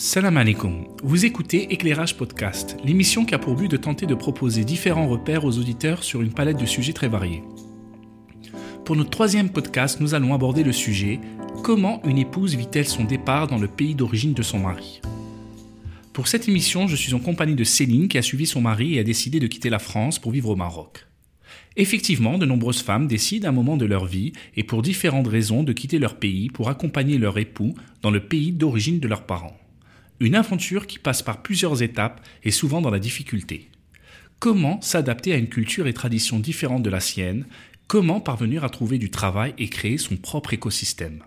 Salam alaikum. Vous écoutez Éclairage Podcast, l'émission qui a pour but de tenter de proposer différents repères aux auditeurs sur une palette de sujets très variés. Pour notre troisième podcast, nous allons aborder le sujet Comment une épouse vit-elle son départ dans le pays d'origine de son mari? Pour cette émission, je suis en compagnie de Céline qui a suivi son mari et a décidé de quitter la France pour vivre au Maroc. Effectivement, de nombreuses femmes décident à un moment de leur vie et pour différentes raisons de quitter leur pays pour accompagner leur époux dans le pays d'origine de leurs parents. Une aventure qui passe par plusieurs étapes et souvent dans la difficulté. Comment s'adapter à une culture et tradition différente de la sienne? Comment parvenir à trouver du travail et créer son propre écosystème?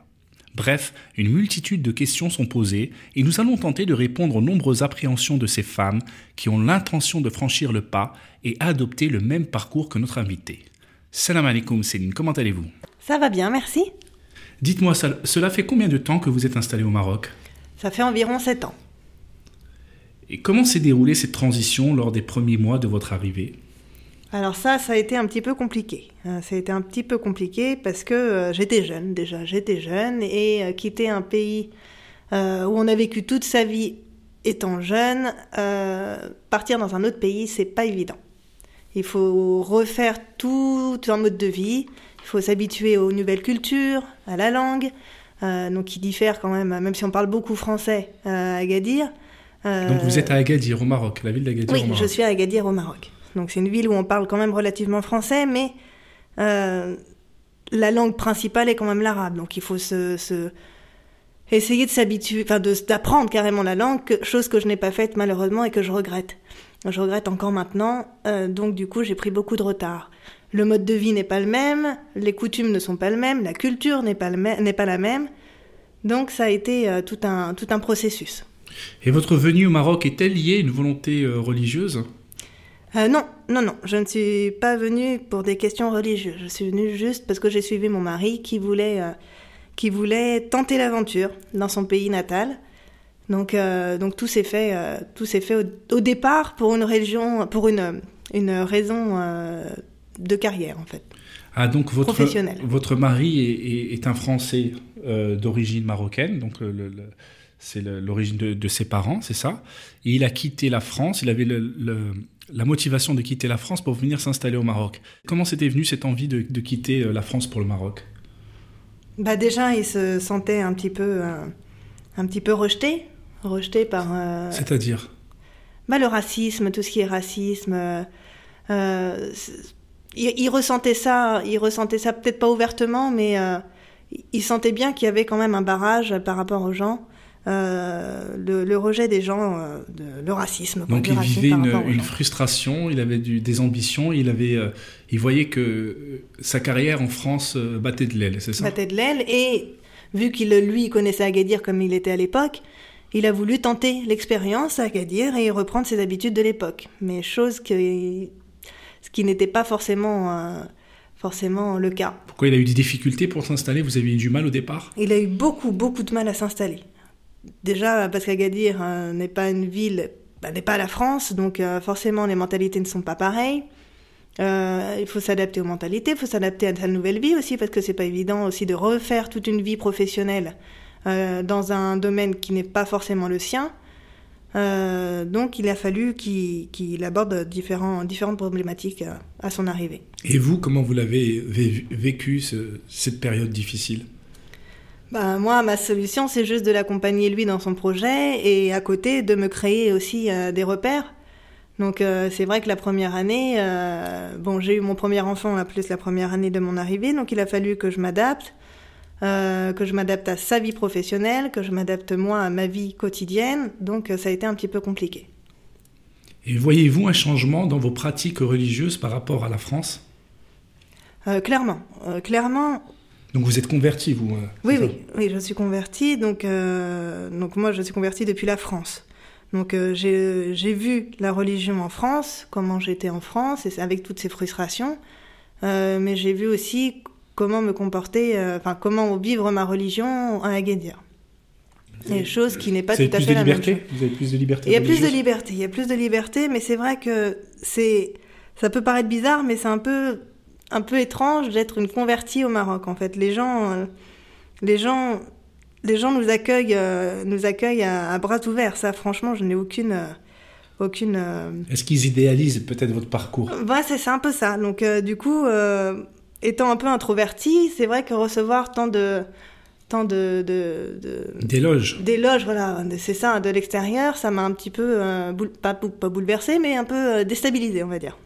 Bref, une multitude de questions sont posées et nous allons tenter de répondre aux nombreuses appréhensions de ces femmes qui ont l'intention de franchir le pas et adopter le même parcours que notre invité. Salam alaikum Céline, comment allez-vous? Ça va bien, merci. Dites-moi, cela fait combien de temps que vous êtes installé au Maroc? Ça fait environ 7 ans. Et comment s'est déroulée cette transition lors des premiers mois de votre arrivée? Alors ça, ça a été un petit peu compliqué. Euh, ça a été un petit peu compliqué parce que euh, j'étais jeune déjà, j'étais jeune et euh, quitter un pays où on a vécu toute sa vie étant jeune, partir dans un autre pays, c'est pas évident. Il faut refaire tout un mode de vie, il faut s'habituer aux nouvelles cultures, à la langue, donc qui diffère quand même, même si on parle beaucoup français à Agadir. Donc vous êtes à Agadir au Maroc, la ville d'Agadir oui, au Maroc. je suis à Agadir au Maroc. Donc c'est une ville où on parle quand même relativement français, mais euh, la langue principale est quand même l'arabe. Donc il faut se, essayer de s'habituer, enfin d'apprendre carrément la langue, chose que je n'ai pas faite malheureusement et que je regrette. Je regrette encore maintenant. Euh, donc du coup j'ai pris beaucoup de retard. Le mode de vie n'est pas le même, les coutumes ne sont pas le même, la culture n'est pas, n'est pas la même. Donc ça a été euh, tout, un, tout un processus. Et votre venue au Maroc est-elle liée à une volonté religieuse? Euh, non, non, non, je ne suis pas venue pour des questions religieuses. Je suis venue juste parce que j'ai suivi mon mari qui voulait, euh, qui voulait tenter l'aventure dans son pays natal. Donc, euh, donc tout s'est fait, tout s'est fait au, départ pour une région, pour une, une raison de carrière en fait. Ah donc votre votre mari est, est, un Français d'origine marocaine, donc le, c'est l'origine de, de, ses parents, c'est ça. Et il a quitté la France. Il avait le, la motivation de quitter la France pour venir s'installer au Maroc. Comment c'était venu cette envie de, quitter euh, la France pour le Maroc? Bah déjà, il se sentait un petit peu, euh, un petit peu rejeté, rejeté par. Euh, C'est-à-dire? Bah, le racisme, tout ce qui est racisme. il, ressentait ça, il ressentait ça peut-être pas ouvertement, mais il sentait bien qu'il y avait quand même un barrage par rapport aux gens. Euh, le, rejet des gens, euh, le racisme. Donc il vivait une, frustration, il avait des ambitions, il, avait, euh, il voyait que sa carrière en France battait de l'aile, c'est ça? Battait de l'aile, et vu qu'il, lui, connaissait Agadir comme il était à l'époque, il a voulu tenter l'expérience à Agadir et reprendre ses habitudes de l'époque. Mais chose que, ce qui n'était pas forcément forcément le cas. Pourquoi il a eu des difficultés pour s'installer? Vous avez eu du mal au départ? Il a eu beaucoup, beaucoup de mal à s'installer déjà parce qu'Agadir euh, n'est pas une ville, bah, n'est pas la France, donc euh, forcément les mentalités ne sont pas pareilles. Euh, il faut s'adapter aux mentalités, il faut s'adapter à sa nouvelle vie aussi, parce que c'est pas évident aussi de refaire toute une vie professionnelle dans un domaine qui n'est pas forcément le sien. donc il a fallu qu'il aborde différents, différentes problématiques à son arrivée. Et vous, comment vous l'avez vécu cette période difficile? Bah, moi, ma solution, c'est juste de l'accompagner lui dans son projet et à côté de me créer aussi euh, des repères. Donc euh, c'est vrai que la première année, euh, bon, j'ai eu mon premier enfant la plus la première année de mon arrivée, donc il a fallu que je m'adapte, que je m'adapte à sa vie professionnelle, que je m'adapte moi à ma vie quotidienne. Donc ça a été un petit peu compliqué. Et voyez-vous un changement dans vos pratiques religieuses par rapport à la France? Clairement, clairement, donc vous êtes converti, vous euh, oui, oui, oui, je suis converti. Donc, euh, donc moi, je suis converti depuis la France. Donc euh, j'ai vu la religion en France, comment j'étais en France, et avec toutes ces frustrations. mais j'ai vu aussi comment me comporter, enfin comment vivre ma religion à Agadir. Des choses qui n'est pas tout à fait la même chose. Vous avez plus de liberté. Il y a plus de liberté. Il y a plus de liberté, mais c'est vrai que c'est, ça peut paraître bizarre, mais c'est un peu un peu étrange d'être une convertie au Maroc. En fait, les gens, euh, les gens les gens nous accueillent, nous accueillent à, bras ouverts. Ça, franchement, je n'ai aucune aucune. Est-ce qu'ils idéalisent peut-être votre parcours? Ouais, c'est un peu ça. Donc, du coup, étant un peu introverti, c'est vrai que recevoir tant de tant de, d'éloges d'éloges voilà c'est ça de l'extérieur ça m'a un petit peu pas, pas bouleversé mais un peu déstabilisé on va dire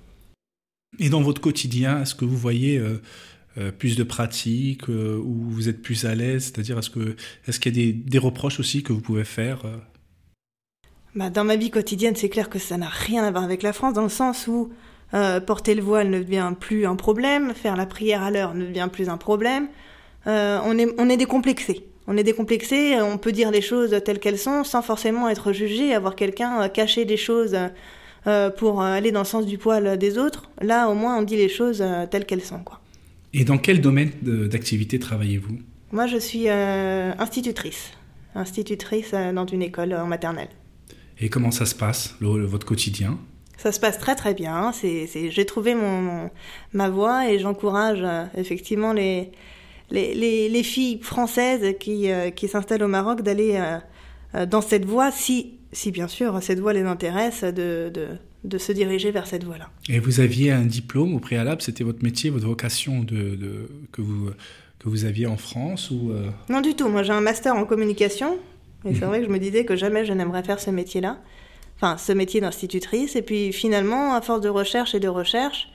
et dans votre quotidien, est-ce que vous voyez euh, euh, plus de pratiques euh, ou vous êtes plus à l'aise? C'est-à-dire, est-ce qu'il y a des, reproches aussi que vous pouvez faire bah, Dans ma vie quotidienne, c'est clair que ça n'a rien à voir avec la France, dans le sens où porter le voile ne devient plus un problème, faire la prière à l'heure ne devient plus un problème. on, est, on est décomplexé. On est décomplexé, on peut dire les choses telles qu'elles sont sans forcément être jugé, avoir quelqu'un cacher des choses euh, pour aller dans le sens du poil des autres. Là, au moins, on dit les choses euh, telles qu'elles sont. Quoi. Et dans quel domaine d'activité travaillez-vous? Moi, je suis euh, institutrice. Institutrice dans une école en maternelle. Et comment ça se passe, votre quotidien? Ça se passe très très bien. C'est, j'ai trouvé mon, ma voie et j'encourage effectivement les, les, les, filles françaises qui, qui s'installent au Maroc d'aller dans cette voie si si bien sûr cette voie les intéresse, de, de, se diriger vers cette voie-là. Et vous aviez un diplôme au préalable, c'était votre métier, votre vocation de, que, vous, que vous aviez en France ou euh? Non du tout, moi j'ai un master en communication, et c'est mhm. vrai que je me disais que jamais je n'aimerais faire ce métier-là, enfin ce métier d'institutrice, et puis finalement, à force de recherche et de recherche,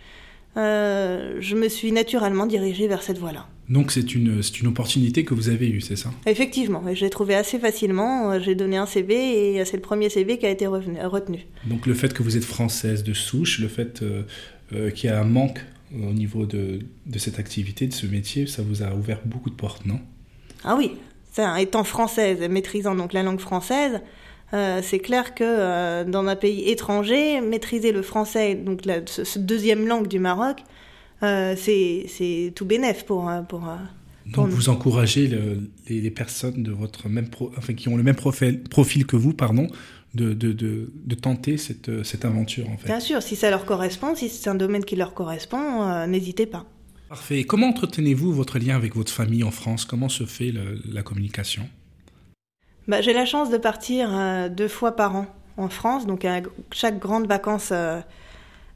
euh, je me suis naturellement dirigée vers cette voie-là. Donc c'est une, une opportunité que vous avez eue, c'est ça? Effectivement, l'ai trouvé assez facilement. Euh, j'ai donné un CV et c'est le premier CV qui a été retenu. Donc le fait que vous êtes française de souche, le fait euh, qu'il y a un manque au niveau de, de, cette activité, de ce métier, ça vous a ouvert beaucoup de portes, non? Ah oui, ça, étant française, maîtrisant donc la langue française, euh, c'est clair que euh, dans un pays étranger, maîtriser le français, donc la ce, deuxième langue du Maroc, euh, c'est tout bénef pour pour. donc vous encouragez les, personnes de votre même enfin, qui ont le même profil, profil que vous, pardon, de, de, de, de, tenter cette, cette aventure en fait. Bien sûr, si ça leur correspond, si c'est un domaine qui leur correspond, n'hésitez pas. Parfait. comment entretenez-vous votre lien avec votre famille en France? Comment se fait la communication? Bah, J'ai la chance de partir euh, deux fois par an en France, donc à chaque grande vacances, euh,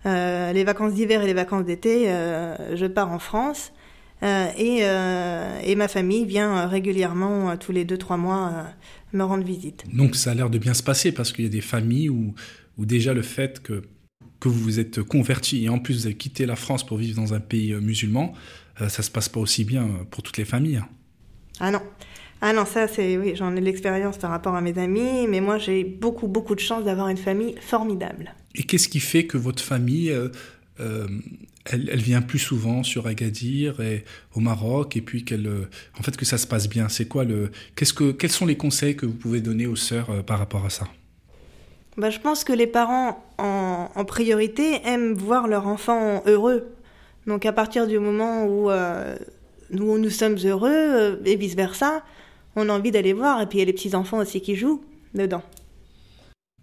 euh, les vacances d'hiver et les vacances d'été, je pars en France. Et, et, ma famille vient régulièrement, tous les deux, trois mois, me rendre visite. Donc ça a l'air de bien se passer parce qu'il y a des familles où, où déjà le fait que, que vous vous êtes converti et en plus vous avez quitté la France pour vivre dans un pays musulman, ça se passe pas aussi bien pour toutes les familles. Ah non. Ah non, ça, c'est oui, j'en ai l'expérience par rapport à mes amis, mais moi, j'ai beaucoup, beaucoup de chance d'avoir une famille formidable. Et qu'est-ce qui fait que votre famille, euh, euh, elle, vient plus souvent sur Agadir et au Maroc, et puis qu'elle, euh, en fait, que ça se passe bien? C'est quoi le, qu'est-ce que, quels sont les conseils que vous pouvez donner aux sœurs par rapport à ça? Bah, je pense que les parents, en, priorité, aiment voir leur enfant heureux. Donc, à partir du moment où nous, nous sommes heureux, et vice versa, on a envie d'aller voir. Et puis il y a les petits-enfants aussi qui jouent dedans.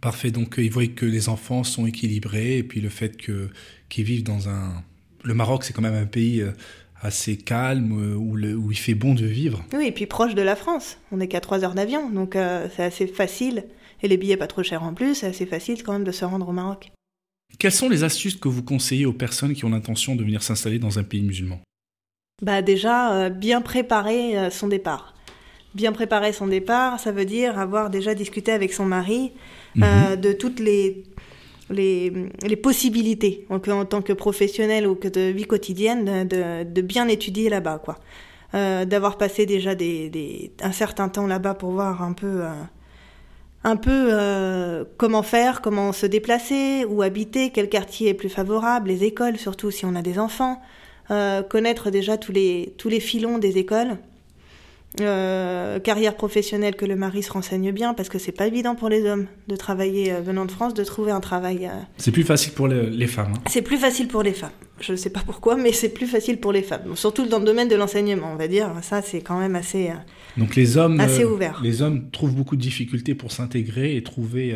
Parfait. Donc euh, ils voient que les enfants sont équilibrés et puis le fait que qu'ils vivent dans un. Le Maroc, c'est quand même un pays euh, assez calme euh, où, où, il fait bon de vivre. Oui, et puis proche de la France. On n'est qu'à 3 heures d'avion, donc c'est assez facile. Et les billets pas trop chers en plus, c'est assez facile quand même de se rendre au Maroc. Quelles sont les astuces que vous conseillez aux personnes qui ont l'intention de venir s'installer dans un pays musulman? Bah déjà, bien préparer son départ bien préparer son départ, ça veut dire avoir déjà discuté avec son mari euh, mhm. de toutes les, les, les, possibilités, en, en tant que professionnel ou que de vie quotidienne, de, de bien étudier là-bas, quoi. Euh, d'avoir passé déjà des, des, un certain temps là-bas pour voir un peu, euh, un peu euh, comment faire, comment se déplacer, où habiter, quel quartier est plus favorable, les écoles, surtout si on a des enfants, euh, connaître déjà tous les, tous les filons des écoles euh, carrière professionnelle que le mari se renseigne bien parce que c'est pas évident pour les hommes de travailler euh, venant de France de trouver un travail. Euh, c'est plus facile pour les, femmes. Hein. C'est plus facile pour les femmes. Je ne sais pas pourquoi, mais c'est plus facile pour les femmes. surtout dans le domaine de l'enseignement, on va dire. Ça, c'est quand même assez. Donc les hommes. Assez ouvert. Les hommes trouvent beaucoup de difficultés pour s'intégrer et trouver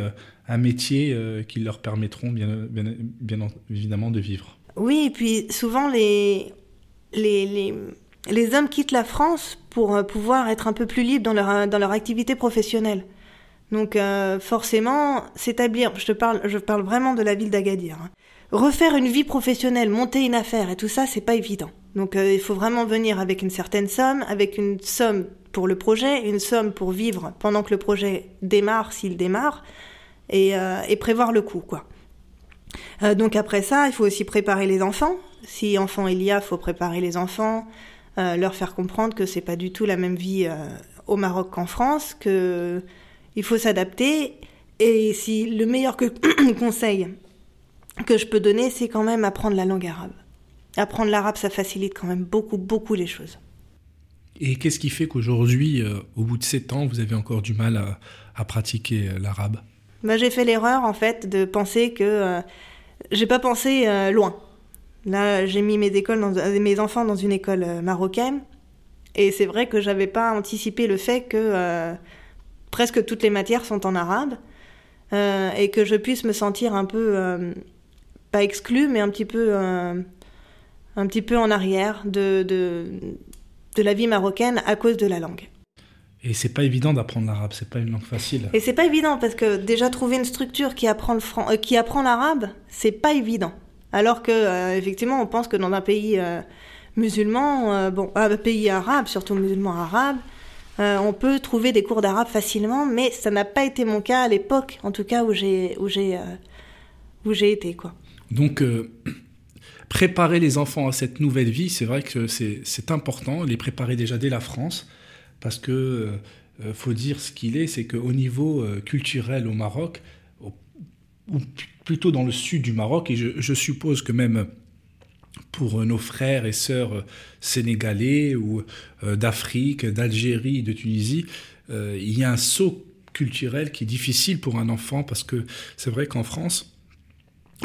un métier qui leur permettront bien, bien, bien, évidemment de vivre. Oui, et puis souvent les les, les les hommes quittent la France pour pouvoir être un peu plus libres dans leur, dans leur activité professionnelle. Donc forcément, s'établir, je te parle, je parle vraiment de la ville d'Agadir. Hein. Refaire une vie professionnelle, monter une affaire et tout ça, c'est pas évident. Donc il faut vraiment venir avec une certaine somme, avec une somme pour le projet, une somme pour vivre pendant que le projet démarre, s'il démarre, et, et prévoir le coût, quoi. Euh, donc après ça, il faut aussi préparer les enfants. Si enfant il y a, faut préparer les enfants, euh, leur faire comprendre que c'est pas du tout la même vie euh, au Maroc qu'en France, que il faut s'adapter. Et si le meilleur que, conseil que je peux donner, c'est quand même apprendre la langue arabe. Apprendre l'arabe, ça facilite quand même beaucoup, beaucoup les choses. Et qu'est-ce qui fait qu'aujourd'hui, au bout de sept ans, vous avez encore du mal à, pratiquer l'arabe? Bah, J'ai fait l'erreur, en fait, de penser que j'ai pas pensé euh, loin. Là, j'ai mis mes écoles dans, euh, mes enfants dans une école euh, marocaine, et c'est vrai que j'avais pas anticipé le fait que presque toutes les matières sont en arabe et que je puisse me sentir un peu pas exclue, mais un petit peu un petit peu en arrière de, de, de la vie marocaine à cause de la langue. Et c'est pas évident d'apprendre l'arabe, c'est pas une langue facile. Et c'est pas évident parce que déjà trouver une structure qui apprend le euh, qui apprend l'arabe, c'est pas évident. Alors que euh, effectivement, on pense que dans un pays euh, musulman, bon, un pays arabe, surtout musulman arabe, on peut trouver des cours d'arabe facilement, mais ça n'a pas été mon cas à l'époque, en tout cas où j'ai où j'ai où j'ai été quoi. Donc préparer les enfants à cette nouvelle vie, c'est vrai que c'est important, les préparer déjà dès la France parce que euh, faut dire ce qu'il est, c'est qu'au niveau euh, culturel au Maroc, plutôt dans le sud du Maroc, et je, suppose que même pour nos frères et sœurs sénégalais ou euh, d'Afrique, d'Algérie, de Tunisie, il y a un saut culturel qui est difficile pour un enfant parce que c'est vrai qu'en France,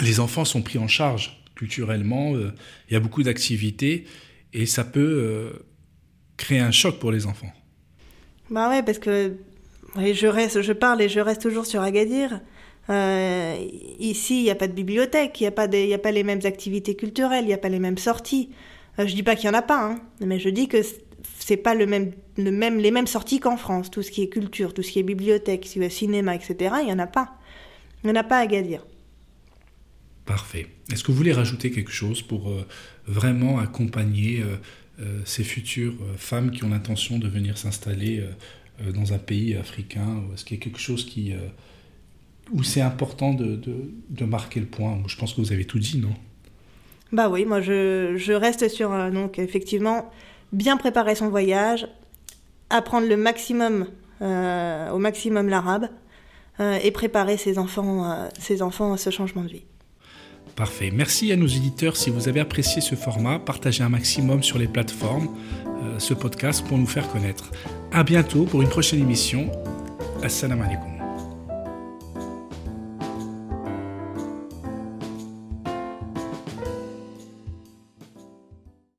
les enfants sont pris en charge culturellement, il y a beaucoup d'activités et ça peut créer un choc pour les enfants. Bah ouais, parce que je reste, je parle et je reste toujours sur Agadir. Euh, ici, il n'y a pas de bibliothèque, il n'y a, pas a pas les mêmes activités culturelles, il n'y a pas les mêmes sorties. Euh, je dis pas qu'il y en a pas, hein, mais je dis que c'est pas le même, le même, les mêmes sorties qu'en France. Tout ce qui est culture, tout ce qui est bibliothèque, cinéma, etc., il n'y en a pas. Il n'y en a pas à Agadir. Parfait. Est-ce que vous voulez rajouter quelque chose pour euh, vraiment accompagner euh, ces futures femmes qui ont l'intention de venir s'installer dans un pays africain? Est-ce qu'il y a quelque chose qui, où c'est important de, de, marquer le point Je pense que vous avez tout dit, non? Bah oui, moi je, je reste sur, donc effectivement, bien préparer son voyage, apprendre le maximum, au maximum l'arabe, et préparer ses enfants, ses enfants à ce changement de vie. Parfait. Merci à nos éditeurs. Si vous avez apprécié ce format, partagez un maximum sur les plateformes euh, ce podcast pour nous faire connaître. À bientôt pour une prochaine émission. Assalamu alaikum.